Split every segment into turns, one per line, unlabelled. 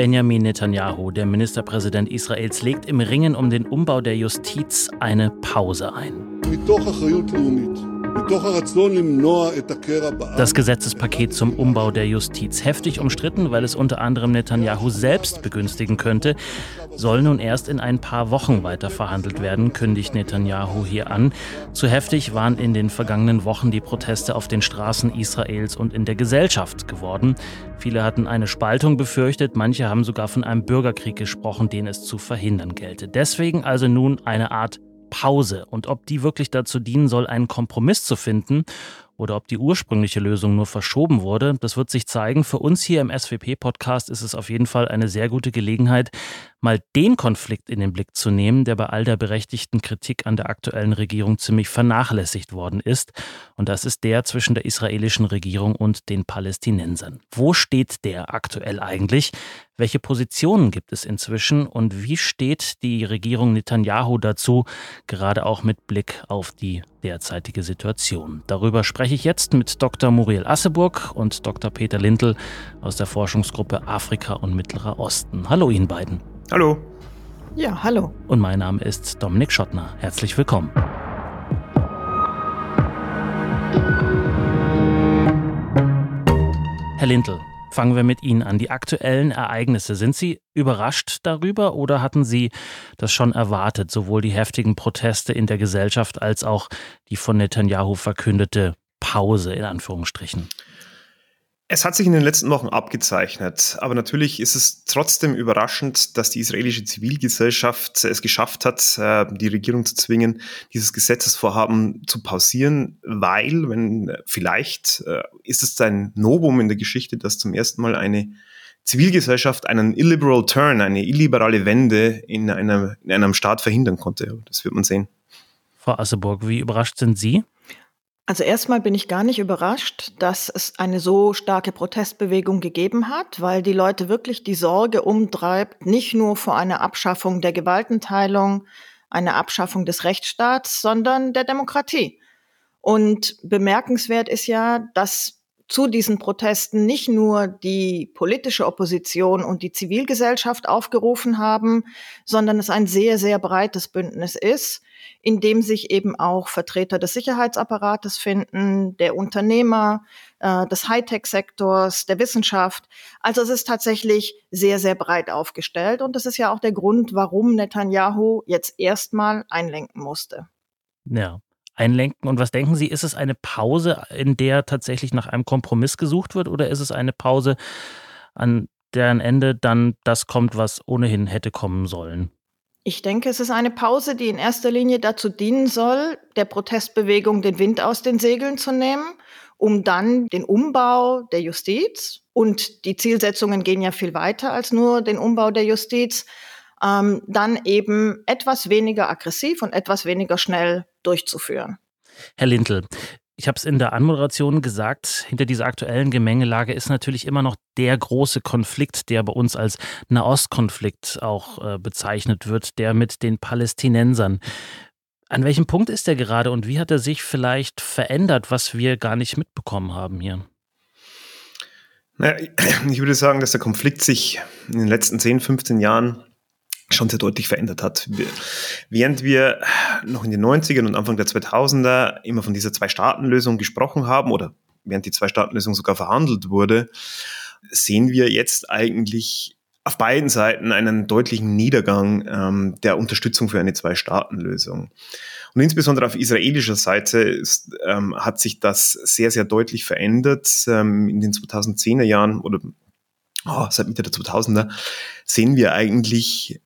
Benjamin Netanyahu, der Ministerpräsident Israels, legt im Ringen um den Umbau der Justiz eine Pause ein. Das Gesetzespaket zum Umbau der Justiz, heftig umstritten, weil es unter anderem Netanyahu selbst begünstigen könnte, soll nun erst in ein paar Wochen weiter verhandelt werden, kündigt Netanyahu hier an. Zu heftig waren in den vergangenen Wochen die Proteste auf den Straßen Israels und in der Gesellschaft geworden. Viele hatten eine Spaltung befürchtet, manche haben sogar von einem Bürgerkrieg gesprochen, den es zu verhindern gelte. Deswegen also nun eine Art Pause und ob die wirklich dazu dienen soll, einen Kompromiss zu finden oder ob die ursprüngliche Lösung nur verschoben wurde, das wird sich zeigen. Für uns hier im SWP-Podcast ist es auf jeden Fall eine sehr gute Gelegenheit, mal den Konflikt in den Blick zu nehmen, der bei all der berechtigten Kritik an der aktuellen Regierung ziemlich vernachlässigt worden ist. Und das ist der zwischen der israelischen Regierung und den Palästinensern. Wo steht der aktuell eigentlich? Welche Positionen gibt es inzwischen und wie steht die Regierung Netanyahu dazu, gerade auch mit Blick auf die derzeitige Situation? Darüber spreche ich jetzt mit Dr. Muriel Asseburg und Dr. Peter Lintel aus der Forschungsgruppe Afrika und Mittlerer Osten. Hallo Ihnen beiden.
Hallo.
Ja, hallo.
Und mein Name ist Dominik Schottner. Herzlich willkommen. Herr Lintel, fangen wir mit Ihnen an. Die aktuellen Ereignisse, sind Sie überrascht darüber oder hatten Sie das schon erwartet, sowohl die heftigen Proteste in der Gesellschaft als auch die von Netanyahu verkündete Pause in Anführungsstrichen?
Es hat sich in den letzten Wochen abgezeichnet, aber natürlich ist es trotzdem überraschend, dass die israelische Zivilgesellschaft es geschafft hat, äh, die Regierung zu zwingen, dieses Gesetzesvorhaben zu pausieren, weil, wenn vielleicht äh, ist es ein Novum in der Geschichte, dass zum ersten Mal eine Zivilgesellschaft einen illiberal turn, eine illiberale Wende in, einer, in einem Staat verhindern konnte. Das wird man sehen.
Frau Asseburg, wie überrascht sind Sie?
Also erstmal bin ich gar nicht überrascht, dass es eine so starke Protestbewegung gegeben hat, weil die Leute wirklich die Sorge umtreibt, nicht nur vor einer Abschaffung der Gewaltenteilung, einer Abschaffung des Rechtsstaats, sondern der Demokratie. Und bemerkenswert ist ja, dass zu diesen Protesten nicht nur die politische Opposition und die Zivilgesellschaft aufgerufen haben, sondern es ein sehr, sehr breites Bündnis ist, in dem sich eben auch Vertreter des Sicherheitsapparates finden, der Unternehmer, äh, des Hightech-Sektors, der Wissenschaft. Also es ist tatsächlich sehr, sehr breit aufgestellt und das ist ja auch der Grund, warum Netanyahu jetzt erstmal einlenken musste.
Ja, einlenken. Und was denken Sie, ist es eine Pause, in der tatsächlich nach einem Kompromiss gesucht wird oder ist es eine Pause, an deren Ende dann das kommt, was ohnehin hätte kommen sollen?
Ich denke, es ist eine Pause, die in erster Linie dazu dienen soll, der Protestbewegung den Wind aus den Segeln zu nehmen, um dann den Umbau der Justiz und die Zielsetzungen gehen ja viel weiter als nur den Umbau der Justiz, ähm, dann eben etwas weniger aggressiv und etwas weniger schnell durchzuführen.
Herr Lintel, ich habe es in der Anmoderation gesagt, hinter dieser aktuellen Gemengelage ist natürlich immer noch der große Konflikt, der bei uns als Nahostkonflikt auch äh, bezeichnet wird, der mit den Palästinensern. An welchem Punkt ist er gerade und wie hat er sich vielleicht verändert, was wir gar nicht mitbekommen haben hier?
Naja, ich würde sagen, dass der Konflikt sich in den letzten 10, 15 Jahren schon sehr deutlich verändert hat. Während wir noch in den 90ern und Anfang der 2000er immer von dieser Zwei-Staaten-Lösung gesprochen haben oder während die Zwei-Staaten-Lösung sogar verhandelt wurde, sehen wir jetzt eigentlich auf beiden Seiten einen deutlichen Niedergang ähm, der Unterstützung für eine Zwei-Staaten-Lösung. Und insbesondere auf israelischer Seite ist, ähm, hat sich das sehr, sehr deutlich verändert. Ähm, in den 2010er Jahren oder oh, seit Mitte der 2000er sehen wir eigentlich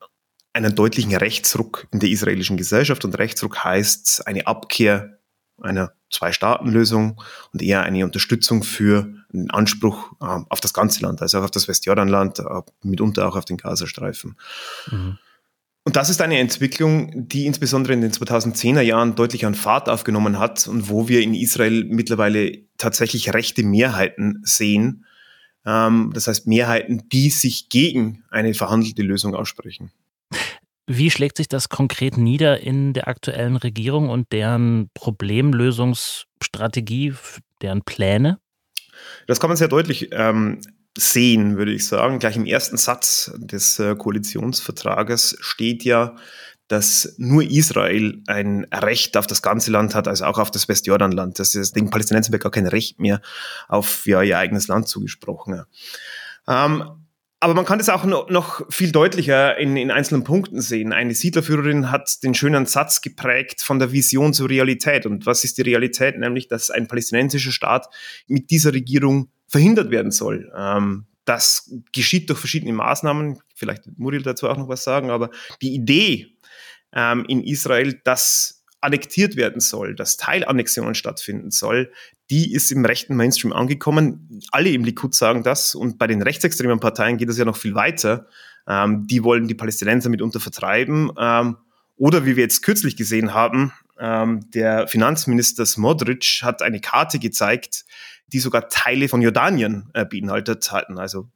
einen deutlichen Rechtsruck in der israelischen Gesellschaft. Und Rechtsruck heißt eine Abkehr einer Zwei-Staaten-Lösung und eher eine Unterstützung für einen Anspruch äh, auf das ganze Land, also auch auf das Westjordanland, äh, mitunter auch auf den Gazastreifen. Mhm. Und das ist eine Entwicklung, die insbesondere in den 2010er Jahren deutlich an Fahrt aufgenommen hat und wo wir in Israel mittlerweile tatsächlich rechte Mehrheiten sehen. Ähm, das heißt Mehrheiten, die sich gegen eine verhandelte Lösung aussprechen.
Wie schlägt sich das konkret nieder in der aktuellen Regierung und deren Problemlösungsstrategie, deren Pläne?
Das kann man sehr deutlich ähm, sehen, würde ich sagen. Gleich im ersten Satz des äh, Koalitionsvertrages steht ja, dass nur Israel ein Recht auf das ganze Land hat, also auch auf das Westjordanland. Das ist den Palästinensern gar kein Recht mehr auf ja, ihr eigenes Land zugesprochen. Ähm, aber man kann das auch noch, viel deutlicher in, in einzelnen Punkten sehen. Eine Siedlerführerin hat den schönen Satz geprägt von der Vision zur Realität. Und was ist die Realität? Nämlich, dass ein palästinensischer Staat mit dieser Regierung verhindert werden soll. Ähm, das geschieht durch verschiedene Maßnahmen. Vielleicht wird Muriel dazu auch noch was sagen. Aber die Idee ähm, in Israel, dass annektiert werden soll, dass Teilannexionen stattfinden soll, die ist im rechten Mainstream angekommen. Alle im Likud sagen das und bei den rechtsextremen Parteien geht es ja noch viel weiter. Ähm, die wollen die Palästinenser mitunter vertreiben. Ähm, oder wie wir jetzt kürzlich gesehen haben, ähm, der Finanzminister Smodric hat eine Karte gezeigt, die sogar Teile von Jordanien äh, beinhaltet hatten. Also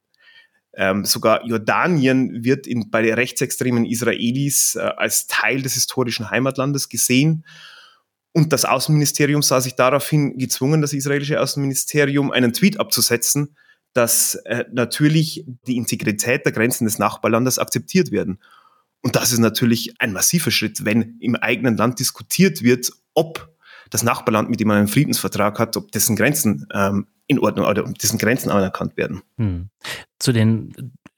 ähm, sogar Jordanien wird in, bei den rechtsextremen Israelis äh, als Teil des historischen Heimatlandes gesehen. Und das Außenministerium sah sich daraufhin gezwungen, das israelische Außenministerium, einen Tweet abzusetzen, dass äh, natürlich die Integrität der Grenzen des Nachbarlandes akzeptiert werden. Und das ist natürlich ein massiver Schritt, wenn im eigenen Land diskutiert wird, ob das Nachbarland, mit dem man einen Friedensvertrag hat, ob dessen Grenzen ähm, in Ordnung oder ob dessen Grenzen anerkannt werden. Hm.
Zu den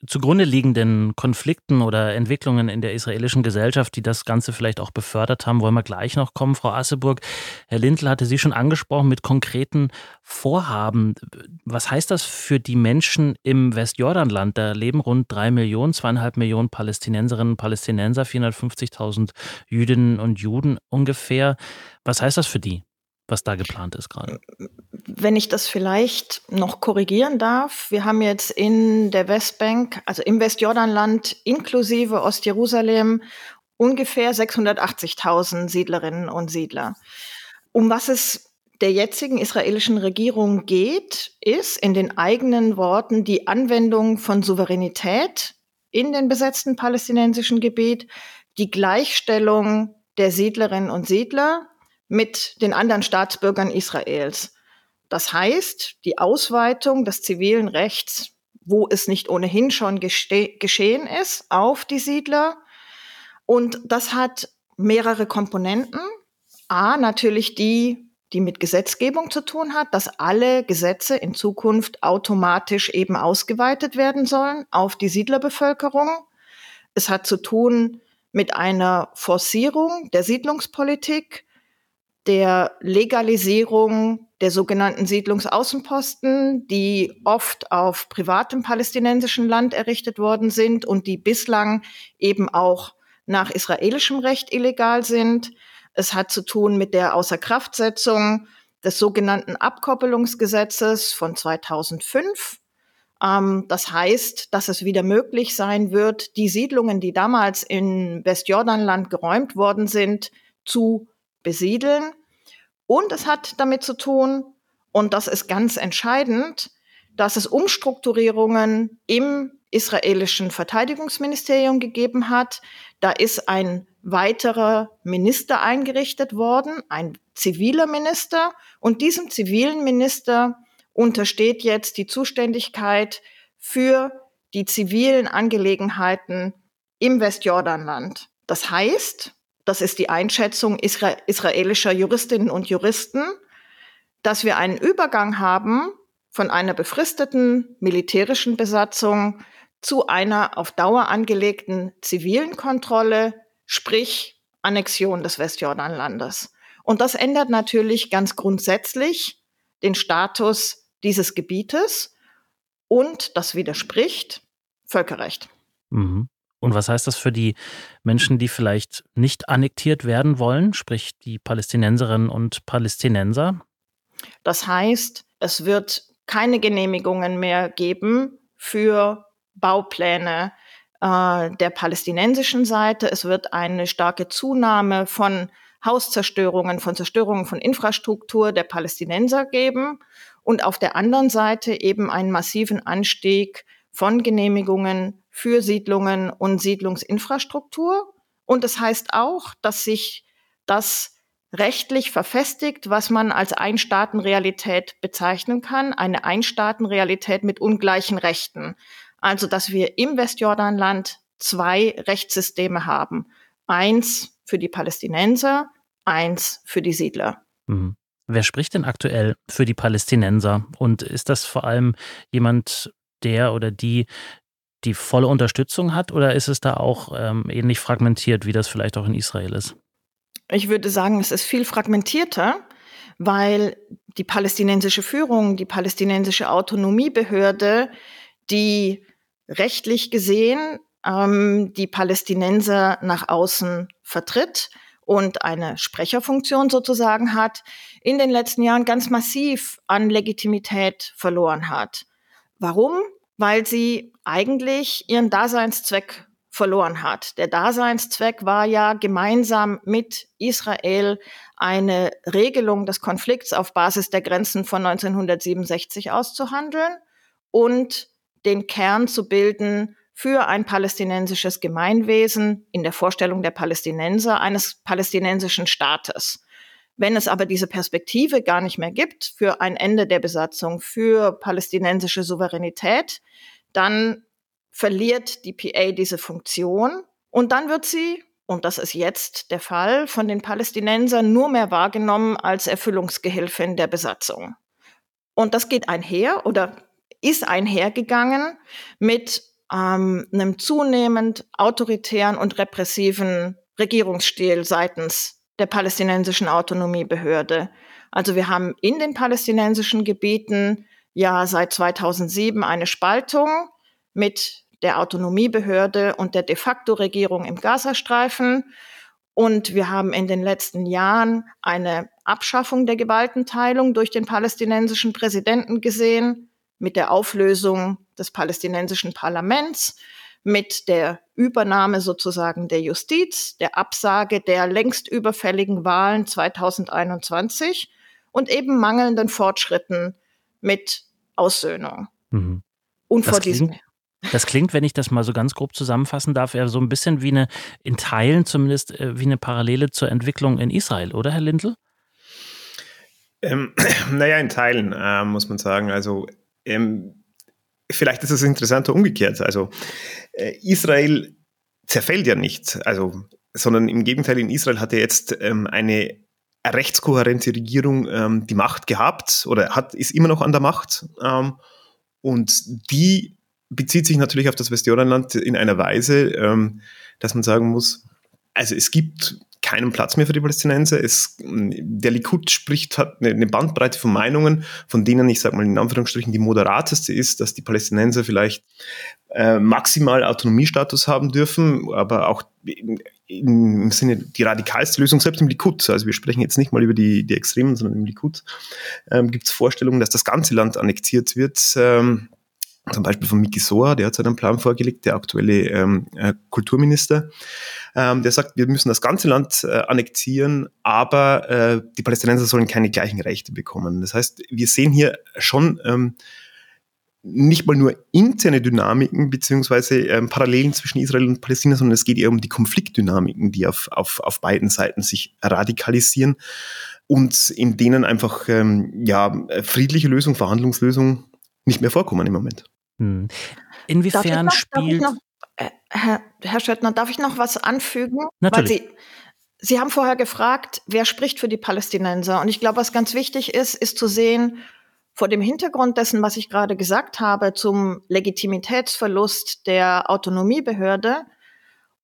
zugrunde liegenden Konflikten oder Entwicklungen in der israelischen Gesellschaft, die das Ganze vielleicht auch befördert haben, wollen wir gleich noch kommen. Frau Asseburg, Herr Lindl hatte Sie schon angesprochen mit konkreten Vorhaben. Was heißt das für die Menschen im Westjordanland? Da leben rund drei Millionen, zweieinhalb Millionen Palästinenserinnen und Palästinenser, 450.000 Jüdinnen und Juden ungefähr. Was heißt das für die? Was da geplant ist gerade.
Wenn ich das vielleicht noch korrigieren darf, wir haben jetzt in der Westbank, also im Westjordanland inklusive Ostjerusalem, ungefähr 680.000 Siedlerinnen und Siedler. Um was es der jetzigen israelischen Regierung geht, ist in den eigenen Worten die Anwendung von Souveränität in den besetzten palästinensischen Gebiet, die Gleichstellung der Siedlerinnen und Siedler mit den anderen Staatsbürgern Israels. Das heißt, die Ausweitung des zivilen Rechts, wo es nicht ohnehin schon geschehen ist, auf die Siedler. Und das hat mehrere Komponenten. A, natürlich die, die mit Gesetzgebung zu tun hat, dass alle Gesetze in Zukunft automatisch eben ausgeweitet werden sollen auf die Siedlerbevölkerung. Es hat zu tun mit einer Forcierung der Siedlungspolitik der Legalisierung der sogenannten Siedlungsaußenposten, die oft auf privatem palästinensischen Land errichtet worden sind und die bislang eben auch nach israelischem Recht illegal sind. Es hat zu tun mit der Außerkraftsetzung des sogenannten Abkoppelungsgesetzes von 2005. Ähm, das heißt, dass es wieder möglich sein wird, die Siedlungen, die damals in Westjordanland geräumt worden sind, zu besiedeln. Und es hat damit zu tun, und das ist ganz entscheidend, dass es Umstrukturierungen im israelischen Verteidigungsministerium gegeben hat. Da ist ein weiterer Minister eingerichtet worden, ein ziviler Minister. Und diesem zivilen Minister untersteht jetzt die Zuständigkeit für die zivilen Angelegenheiten im Westjordanland. Das heißt, das ist die Einschätzung isra israelischer Juristinnen und Juristen, dass wir einen Übergang haben von einer befristeten militärischen Besatzung zu einer auf Dauer angelegten zivilen Kontrolle, sprich Annexion des Westjordanlandes. Und das ändert natürlich ganz grundsätzlich den Status dieses Gebietes und das widerspricht Völkerrecht.
Mhm. Und was heißt das für die Menschen, die vielleicht nicht annektiert werden wollen, sprich die Palästinenserinnen und Palästinenser?
Das heißt, es wird keine Genehmigungen mehr geben für Baupläne äh, der palästinensischen Seite. Es wird eine starke Zunahme von Hauszerstörungen, von Zerstörungen von Infrastruktur der Palästinenser geben und auf der anderen Seite eben einen massiven Anstieg von Genehmigungen für Siedlungen und Siedlungsinfrastruktur. Und das heißt auch, dass sich das rechtlich verfestigt, was man als Einstaatenrealität bezeichnen kann, eine Einstaatenrealität mit ungleichen Rechten. Also, dass wir im Westjordanland zwei Rechtssysteme haben. Eins für die Palästinenser, eins für die Siedler.
Mhm. Wer spricht denn aktuell für die Palästinenser? Und ist das vor allem jemand, der oder die die volle Unterstützung hat? Oder ist es da auch ähm, ähnlich fragmentiert, wie das vielleicht auch in Israel ist?
Ich würde sagen, es ist viel fragmentierter, weil die palästinensische Führung, die palästinensische Autonomiebehörde, die rechtlich gesehen ähm, die Palästinenser nach außen vertritt und eine Sprecherfunktion sozusagen hat, in den letzten Jahren ganz massiv an Legitimität verloren hat. Warum? Weil sie eigentlich ihren Daseinszweck verloren hat. Der Daseinszweck war ja gemeinsam mit Israel eine Regelung des Konflikts auf Basis der Grenzen von 1967 auszuhandeln und den Kern zu bilden für ein palästinensisches Gemeinwesen in der Vorstellung der Palästinenser eines palästinensischen Staates. Wenn es aber diese Perspektive gar nicht mehr gibt für ein Ende der Besatzung, für palästinensische Souveränität, dann verliert die PA diese Funktion und dann wird sie, und das ist jetzt der Fall, von den Palästinensern nur mehr wahrgenommen als Erfüllungsgehilfin der Besatzung. Und das geht einher oder ist einhergegangen mit ähm, einem zunehmend autoritären und repressiven Regierungsstil seitens der palästinensischen Autonomiebehörde. Also wir haben in den palästinensischen Gebieten ja seit 2007 eine Spaltung mit der Autonomiebehörde und der de facto Regierung im Gazastreifen. Und wir haben in den letzten Jahren eine Abschaffung der Gewaltenteilung durch den palästinensischen Präsidenten gesehen mit der Auflösung des palästinensischen Parlaments, mit der Übernahme sozusagen der Justiz, der Absage der längst überfälligen Wahlen 2021 und eben mangelnden Fortschritten mit Aussöhnung. Mhm.
Und das vor diesem. Das klingt, wenn ich das mal so ganz grob zusammenfassen darf, eher so ein bisschen wie eine, in Teilen zumindest, äh, wie eine Parallele zur Entwicklung in Israel, oder Herr Lindl?
Ähm, naja, in Teilen äh, muss man sagen. Also ähm, vielleicht ist es interessanter umgekehrt. Also äh, Israel zerfällt ja nicht, also, sondern im Gegenteil, in Israel hat er jetzt ähm, eine rechtskohärente Regierung ähm, die Macht gehabt oder hat, ist immer noch an der Macht. Ähm, und die bezieht sich natürlich auf das Westjordanland in einer Weise, ähm, dass man sagen muss, also es gibt keinen Platz mehr für die Palästinenser. Es, der Likud spricht, hat eine Bandbreite von Meinungen, von denen ich sage mal in Anführungsstrichen die moderateste ist, dass die Palästinenser vielleicht äh, maximal Autonomiestatus haben dürfen, aber auch im Sinne die radikalste Lösung, selbst im Likud, also wir sprechen jetzt nicht mal über die, die Extremen, sondern im Likud, ähm, gibt es Vorstellungen, dass das ganze Land annektiert wird. Ähm, zum Beispiel von Miki Soa, der hat seinen Plan vorgelegt, der aktuelle ähm, äh, Kulturminister. Ähm, der sagt, wir müssen das ganze Land äh, annektieren, aber äh, die Palästinenser sollen keine gleichen Rechte bekommen. Das heißt, wir sehen hier schon ähm, nicht mal nur interne Dynamiken beziehungsweise ähm, Parallelen zwischen Israel und Palästina, sondern es geht eher um die Konfliktdynamiken, die auf, auf, auf beiden Seiten sich radikalisieren und in denen einfach ähm, ja, friedliche Lösung, Verhandlungslösung nicht mehr vorkommen im Moment. Hm.
Inwiefern noch, spielt. Noch,
äh, Herr, Herr Schöttner, darf ich noch was anfügen?
Natürlich.
Sie haben vorher gefragt, wer spricht für die Palästinenser? Und ich glaube, was ganz wichtig ist, ist zu sehen, vor dem Hintergrund dessen, was ich gerade gesagt habe, zum Legitimitätsverlust der Autonomiebehörde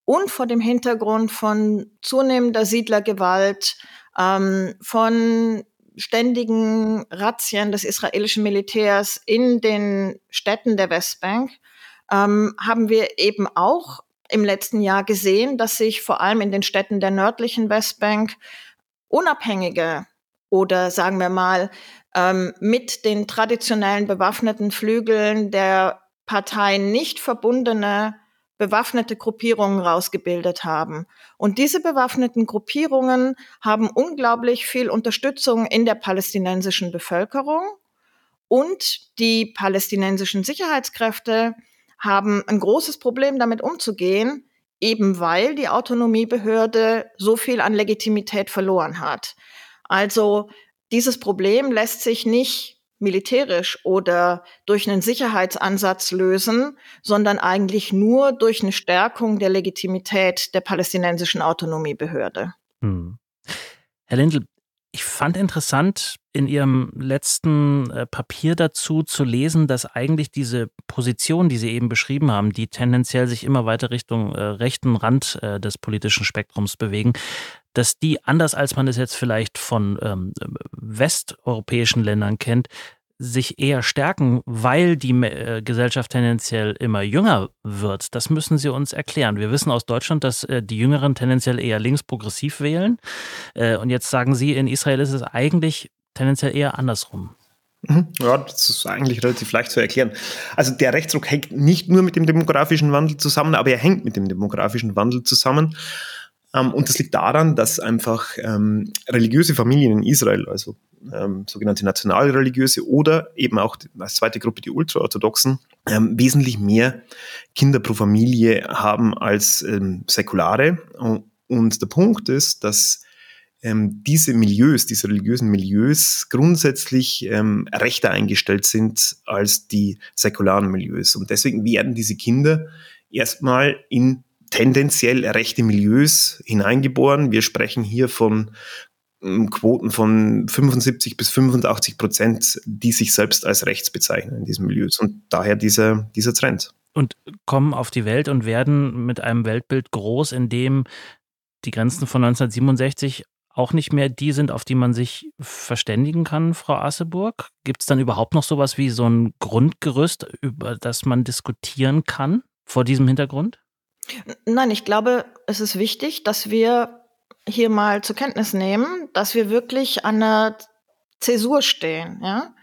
und vor dem Hintergrund von zunehmender Siedlergewalt, ähm, von ständigen Razzien des israelischen Militärs in den Städten der Westbank ähm, haben wir eben auch im letzten Jahr gesehen, dass sich vor allem in den Städten der nördlichen Westbank unabhängige oder sagen wir mal ähm, mit den traditionellen bewaffneten Flügeln der Partei nicht verbundene bewaffnete Gruppierungen rausgebildet haben. Und diese bewaffneten Gruppierungen haben unglaublich viel Unterstützung in der palästinensischen Bevölkerung. Und die palästinensischen Sicherheitskräfte haben ein großes Problem damit umzugehen, eben weil die Autonomiebehörde so viel an Legitimität verloren hat. Also dieses Problem lässt sich nicht militärisch oder durch einen Sicherheitsansatz lösen, sondern eigentlich nur durch eine Stärkung der Legitimität der palästinensischen Autonomiebehörde. Hm.
Herr Lindl, ich fand interessant, in Ihrem letzten äh, Papier dazu zu lesen, dass eigentlich diese Position, die Sie eben beschrieben haben, die tendenziell sich immer weiter Richtung äh, rechten Rand äh, des politischen Spektrums bewegen, dass die, anders als man es jetzt vielleicht von ähm, westeuropäischen Ländern kennt, sich eher stärken, weil die äh, Gesellschaft tendenziell immer jünger wird. Das müssen Sie uns erklären. Wir wissen aus Deutschland, dass äh, die Jüngeren tendenziell eher linksprogressiv wählen. Äh, und jetzt sagen Sie, in Israel ist es eigentlich tendenziell eher andersrum.
Mhm. Ja, das ist eigentlich relativ leicht zu erklären. Also der Rechtsruck hängt nicht nur mit dem demografischen Wandel zusammen, aber er hängt mit dem demografischen Wandel zusammen. Ähm, und das liegt daran, dass einfach ähm, religiöse Familien in Israel, also ähm, sogenannte nationalreligiöse oder eben auch als zweite Gruppe die Ultraorthodoxen, ähm, wesentlich mehr Kinder pro Familie haben als ähm, säkulare. Und der Punkt ist, dass ähm, diese Milieus, diese religiösen Milieus grundsätzlich ähm, rechter eingestellt sind als die säkularen Milieus. Und deswegen werden diese Kinder erstmal in tendenziell rechte Milieus hineingeboren. Wir sprechen hier von ähm, Quoten von 75 bis 85 Prozent, die sich selbst als rechts bezeichnen in diesen Milieus. Und daher dieser, dieser Trend.
Und kommen auf die Welt und werden mit einem Weltbild groß, in dem die Grenzen von 1967 auch nicht mehr die sind, auf die man sich verständigen kann, Frau Asseburg? Gibt es dann überhaupt noch sowas wie so ein Grundgerüst, über das man diskutieren kann vor diesem Hintergrund?
Nein, ich glaube, es ist wichtig, dass wir hier mal zur Kenntnis nehmen, dass wir wirklich an einer Zäsur stehen, ja,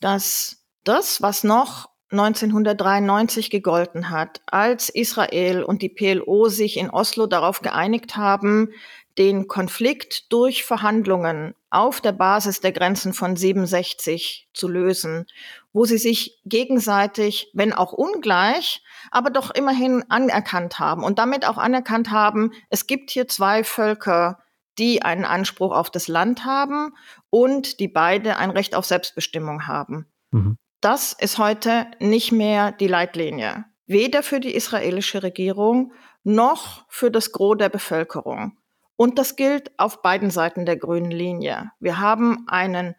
dass das, was noch 1993 gegolten hat, als Israel und die PLO sich in Oslo darauf geeinigt haben, den Konflikt durch Verhandlungen auf der Basis der Grenzen von 67 zu lösen, wo sie sich gegenseitig, wenn auch ungleich, aber doch immerhin anerkannt haben und damit auch anerkannt haben, es gibt hier zwei Völker, die einen Anspruch auf das Land haben und die beide ein Recht auf Selbstbestimmung haben. Mhm. Das ist heute nicht mehr die Leitlinie, weder für die israelische Regierung noch für das Gros der Bevölkerung. Und das gilt auf beiden Seiten der grünen Linie. Wir haben einen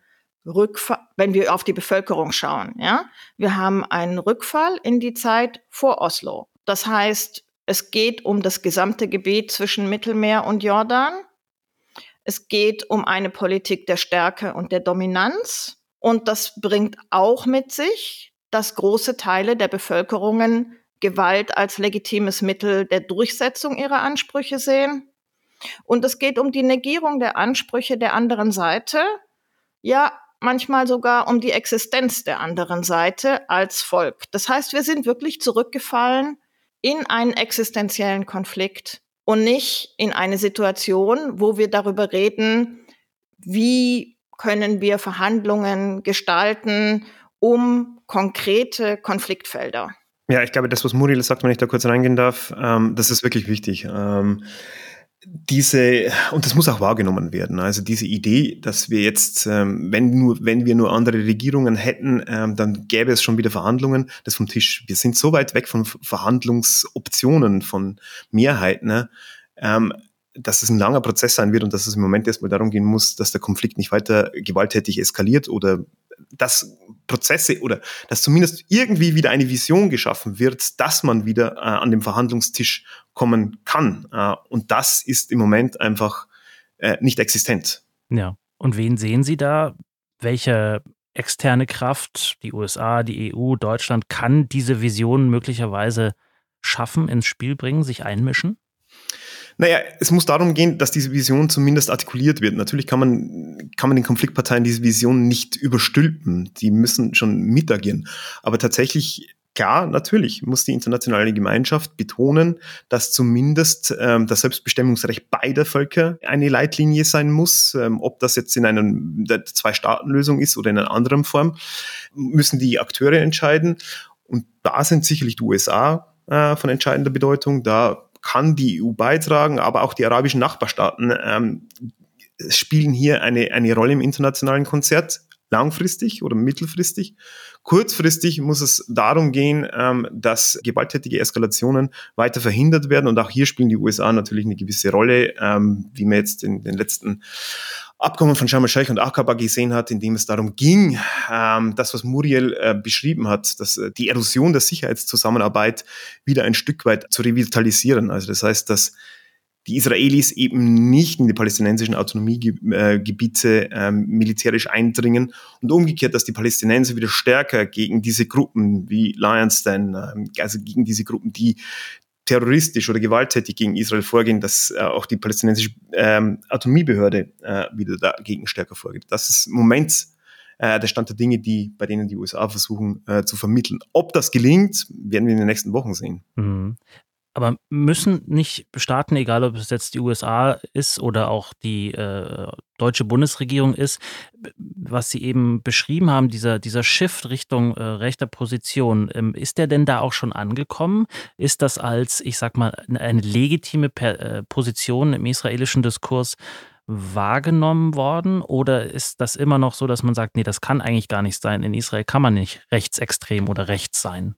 Rückfall, wenn wir auf die Bevölkerung schauen, ja, wir haben einen Rückfall in die Zeit vor Oslo. Das heißt, es geht um das gesamte Gebiet zwischen Mittelmeer und Jordan. Es geht um eine Politik der Stärke und der Dominanz. Und das bringt auch mit sich, dass große Teile der Bevölkerungen Gewalt als legitimes Mittel der Durchsetzung ihrer Ansprüche sehen. Und es geht um die Negierung der Ansprüche der anderen Seite, ja, manchmal sogar um die Existenz der anderen Seite als Volk. Das heißt, wir sind wirklich zurückgefallen in einen existenziellen Konflikt und nicht in eine Situation, wo wir darüber reden, wie können wir Verhandlungen gestalten, um konkrete Konfliktfelder.
Ja, ich glaube, das, was Muriel sagt, wenn ich da kurz reingehen darf, ähm, das ist wirklich wichtig. Ähm, diese, und das muss auch wahrgenommen werden, also diese Idee, dass wir jetzt, ähm, wenn, nur, wenn wir nur andere Regierungen hätten, ähm, dann gäbe es schon wieder Verhandlungen, das vom Tisch. Wir sind so weit weg von Verhandlungsoptionen, von Mehrheiten, ne? ähm, dass es ein langer Prozess sein wird und dass es im Moment erstmal darum gehen muss, dass der Konflikt nicht weiter gewalttätig eskaliert oder dass Prozesse oder dass zumindest irgendwie wieder eine Vision geschaffen wird, dass man wieder äh, an den Verhandlungstisch kommen kann. Äh, und das ist im Moment einfach äh, nicht existent.
Ja. Und wen sehen Sie da? Welche externe Kraft, die USA, die EU, Deutschland, kann diese Vision möglicherweise schaffen, ins Spiel bringen, sich einmischen?
Naja, es muss darum gehen, dass diese Vision zumindest artikuliert wird. Natürlich kann man, kann man den Konfliktparteien diese Vision nicht überstülpen. Die müssen schon mitagieren. Aber tatsächlich Klar, natürlich muss die internationale Gemeinschaft betonen, dass zumindest ähm, das Selbstbestimmungsrecht beider Völker eine Leitlinie sein muss. Ähm, ob das jetzt in einer Zwei-Staaten-Lösung ist oder in einer anderen Form, müssen die Akteure entscheiden. Und da sind sicherlich die USA äh, von entscheidender Bedeutung. Da kann die EU beitragen, aber auch die arabischen Nachbarstaaten ähm, spielen hier eine, eine Rolle im internationalen Konzert langfristig oder mittelfristig. Kurzfristig muss es darum gehen, ähm, dass gewalttätige Eskalationen weiter verhindert werden. Und auch hier spielen die USA natürlich eine gewisse Rolle, ähm, wie man jetzt in den letzten Abkommen von Sharm el-Sheikh und Aqaba gesehen hat, in dem es darum ging, ähm, das, was Muriel äh, beschrieben hat, dass äh, die Erosion der Sicherheitszusammenarbeit wieder ein Stück weit zu revitalisieren. Also das heißt, dass die Israelis eben nicht in die palästinensischen Autonomiegebiete ähm, militärisch eindringen und umgekehrt, dass die Palästinenser wieder stärker gegen diese Gruppen wie Lions Den, ähm, also gegen diese Gruppen, die terroristisch oder gewalttätig gegen Israel vorgehen, dass äh, auch die palästinensische ähm, Autonomiebehörde äh, wieder dagegen stärker vorgeht. Das ist im Moment äh, der Stand der Dinge, die, bei denen die USA versuchen zu vermitteln. Ob das gelingt, werden wir in den nächsten Wochen sehen. Mhm.
Aber müssen nicht Staaten, egal ob es jetzt die USA ist oder auch die äh, deutsche Bundesregierung ist, was Sie eben beschrieben haben, dieser, dieser Shift Richtung äh, rechter Position, ähm, ist der denn da auch schon angekommen? Ist das als, ich sag mal, eine legitime per, äh, Position im israelischen Diskurs wahrgenommen worden? Oder ist das immer noch so, dass man sagt, nee, das kann eigentlich gar nicht sein. In Israel kann man nicht rechtsextrem oder rechts sein?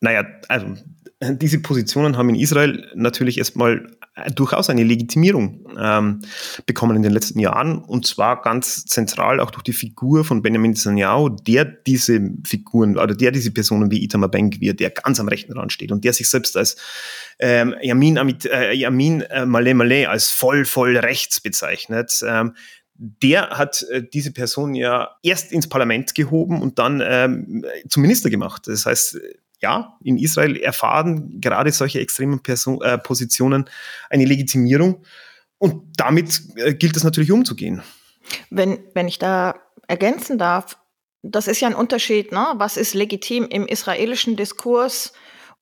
Naja, also diese Positionen haben in Israel natürlich erstmal durchaus eine Legitimierung ähm, bekommen in den letzten Jahren und zwar ganz zentral auch durch die Figur von Benjamin Netanyahu, der diese Figuren oder der diese Personen wie Itamar Ben-Gvir, der ganz am rechten Rand steht und der sich selbst als ähm, Yamin, Amit, äh, Yamin äh, Malé Malé als voll, voll rechts bezeichnet. Ähm, der hat äh, diese Person ja erst ins Parlament gehoben und dann ähm, zum Minister gemacht. Das heißt, ja, in Israel erfahren gerade solche extremen Person, äh, Positionen eine Legitimierung. Und damit äh, gilt es natürlich umzugehen.
Wenn, wenn ich da ergänzen darf, das ist ja ein Unterschied, ne? was ist legitim im israelischen Diskurs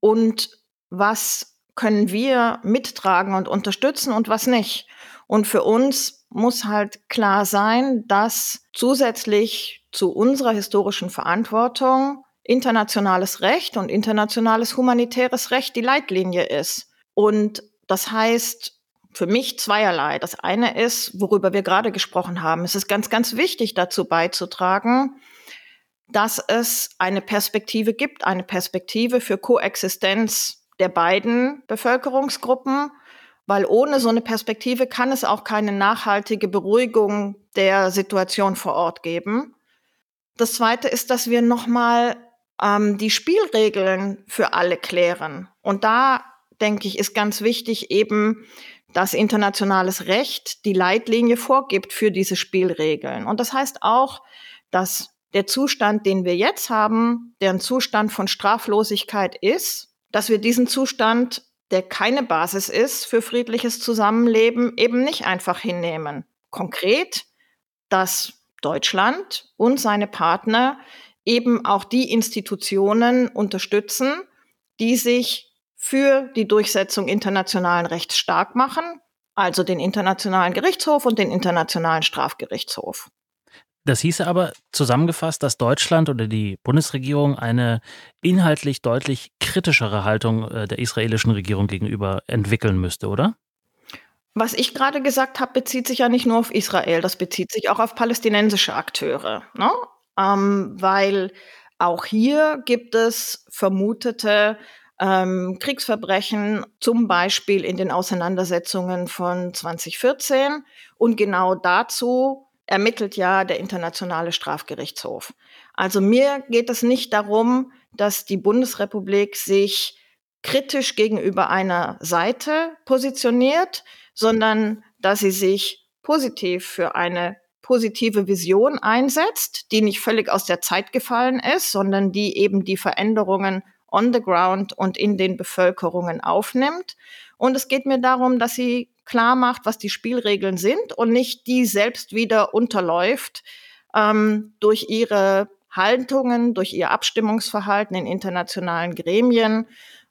und was können wir mittragen und unterstützen und was nicht. Und für uns muss halt klar sein, dass zusätzlich zu unserer historischen Verantwortung internationales Recht und internationales humanitäres Recht die Leitlinie ist. Und das heißt für mich zweierlei. Das eine ist, worüber wir gerade gesprochen haben. Es ist ganz, ganz wichtig dazu beizutragen, dass es eine Perspektive gibt, eine Perspektive für Koexistenz der beiden Bevölkerungsgruppen, weil ohne so eine Perspektive kann es auch keine nachhaltige Beruhigung der Situation vor Ort geben. Das Zweite ist, dass wir nochmal ähm, die Spielregeln für alle klären. Und da, denke ich, ist ganz wichtig eben, dass internationales Recht die Leitlinie vorgibt für diese Spielregeln. Und das heißt auch, dass der Zustand, den wir jetzt haben, der ein Zustand von Straflosigkeit ist, dass wir diesen Zustand, der keine Basis ist für friedliches Zusammenleben, eben nicht einfach hinnehmen. Konkret, dass Deutschland und seine Partner eben auch die Institutionen unterstützen, die sich für die Durchsetzung internationalen Rechts stark machen, also den Internationalen Gerichtshof und den Internationalen Strafgerichtshof.
Das hieße aber zusammengefasst, dass Deutschland oder die Bundesregierung eine inhaltlich deutlich kritischere Haltung äh, der israelischen Regierung gegenüber entwickeln müsste, oder?
Was ich gerade gesagt habe, bezieht sich ja nicht nur auf Israel, das bezieht sich auch auf palästinensische Akteure. Ne? Ähm, weil auch hier gibt es vermutete ähm, Kriegsverbrechen, zum Beispiel in den Auseinandersetzungen von 2014. Und genau dazu ermittelt ja der Internationale Strafgerichtshof. Also mir geht es nicht darum, dass die Bundesrepublik sich kritisch gegenüber einer Seite positioniert, sondern dass sie sich positiv für eine positive Vision einsetzt, die nicht völlig aus der Zeit gefallen ist, sondern die eben die Veränderungen on the ground und in den Bevölkerungen aufnimmt. Und es geht mir darum, dass sie klar macht, was die Spielregeln sind und nicht die selbst wieder unterläuft ähm, durch ihre Haltungen, durch ihr Abstimmungsverhalten in internationalen Gremien.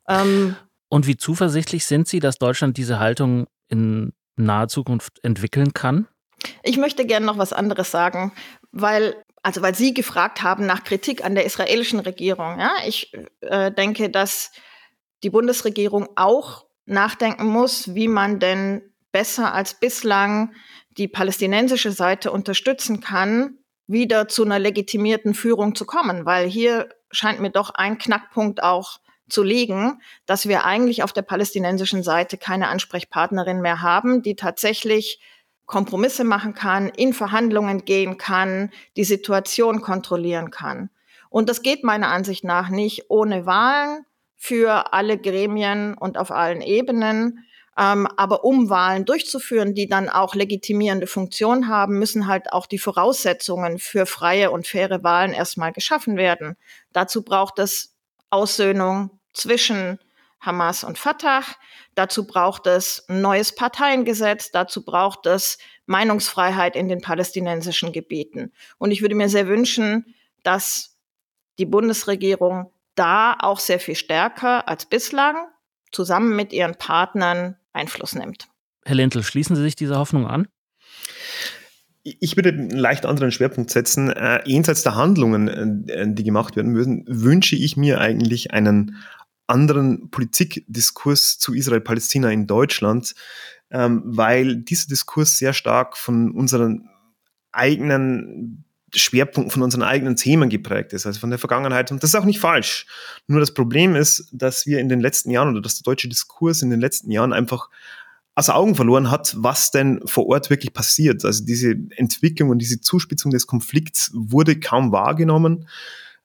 Ähm, und wie zuversichtlich sind Sie, dass Deutschland diese Haltung in naher Zukunft entwickeln kann?
Ich möchte gerne noch was anderes sagen, weil also weil Sie gefragt haben nach Kritik an der israelischen Regierung. Ja, ich äh, denke, dass die Bundesregierung auch nachdenken muss, wie man denn besser als bislang die palästinensische Seite unterstützen kann, wieder zu einer legitimierten Führung zu kommen, weil hier scheint mir doch ein Knackpunkt auch zu liegen, dass wir eigentlich auf der palästinensischen Seite keine Ansprechpartnerin mehr haben, die tatsächlich Kompromisse machen kann, in Verhandlungen gehen kann, die Situation kontrollieren kann. Und das geht meiner Ansicht nach nicht ohne Wahlen für alle Gremien und auf allen Ebenen. Ähm, aber um Wahlen durchzuführen, die dann auch legitimierende Funktion haben, müssen halt auch die Voraussetzungen für freie und faire Wahlen erstmal geschaffen werden. Dazu braucht es Aussöhnung zwischen Hamas und Fatah. Dazu braucht es ein neues Parteiengesetz. Dazu braucht es Meinungsfreiheit in den palästinensischen Gebieten. Und ich würde mir sehr wünschen, dass die Bundesregierung da auch sehr viel stärker als bislang zusammen mit ihren Partnern Einfluss nimmt.
Herr Lentel, schließen Sie sich dieser Hoffnung an?
Ich würde einen leicht anderen Schwerpunkt setzen. Äh, jenseits der Handlungen, äh, die gemacht werden müssen, wünsche ich mir eigentlich einen anderen Politikdiskurs zu Israel-Palästina in Deutschland, ähm, weil dieser Diskurs sehr stark von unseren eigenen Schwerpunkten, von unseren eigenen Themen geprägt ist, also von der Vergangenheit. Und das ist auch nicht falsch. Nur das Problem ist, dass wir in den letzten Jahren oder dass der deutsche Diskurs in den letzten Jahren einfach aus Augen verloren hat, was denn vor Ort wirklich passiert. Also diese Entwicklung und diese Zuspitzung des Konflikts wurde kaum wahrgenommen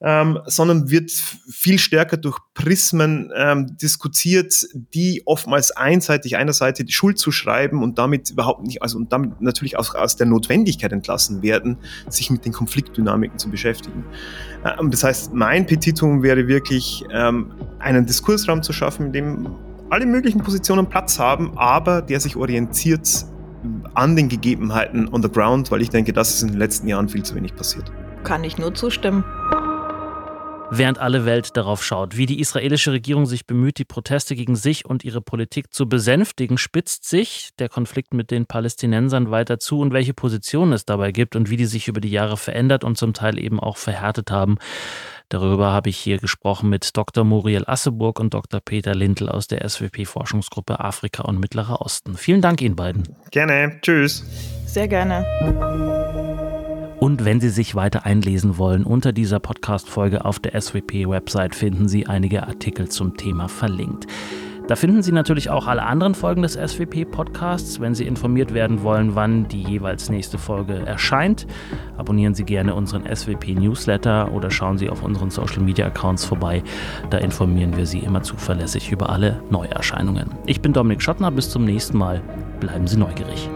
ähm, sondern wird viel stärker durch Prismen ähm, diskutiert, die oftmals einseitig einer Seite die Schuld zuschreiben und damit überhaupt nicht, also und damit natürlich auch aus der Notwendigkeit entlassen werden, sich mit den Konfliktdynamiken zu beschäftigen. Ähm, das heißt, mein Petitum wäre wirklich, ähm, einen Diskursraum zu schaffen, in dem alle möglichen Positionen Platz haben, aber der sich orientiert an den Gegebenheiten on the ground, weil ich denke, das ist in den letzten Jahren viel zu wenig passiert.
Kann ich nur zustimmen
während alle Welt darauf schaut. Wie die israelische Regierung sich bemüht, die Proteste gegen sich und ihre Politik zu besänftigen, spitzt sich der Konflikt mit den Palästinensern weiter zu und welche Positionen es dabei gibt und wie die sich über die Jahre verändert und zum Teil eben auch verhärtet haben. Darüber habe ich hier gesprochen mit Dr. Muriel Asseburg und Dr. Peter Lindl aus der SWP-Forschungsgruppe Afrika und Mittlerer Osten. Vielen Dank Ihnen beiden.
Gerne. Tschüss.
Sehr gerne.
Und wenn Sie sich weiter einlesen wollen, unter dieser Podcast-Folge auf der SWP-Website finden Sie einige Artikel zum Thema verlinkt. Da finden Sie natürlich auch alle anderen Folgen des SWP-Podcasts. Wenn Sie informiert werden wollen, wann die jeweils nächste Folge erscheint, abonnieren Sie gerne unseren SWP-Newsletter oder schauen Sie auf unseren Social-Media-Accounts vorbei. Da informieren wir Sie immer zuverlässig über alle Neuerscheinungen. Ich bin Dominik Schottner, bis zum nächsten Mal. Bleiben Sie neugierig.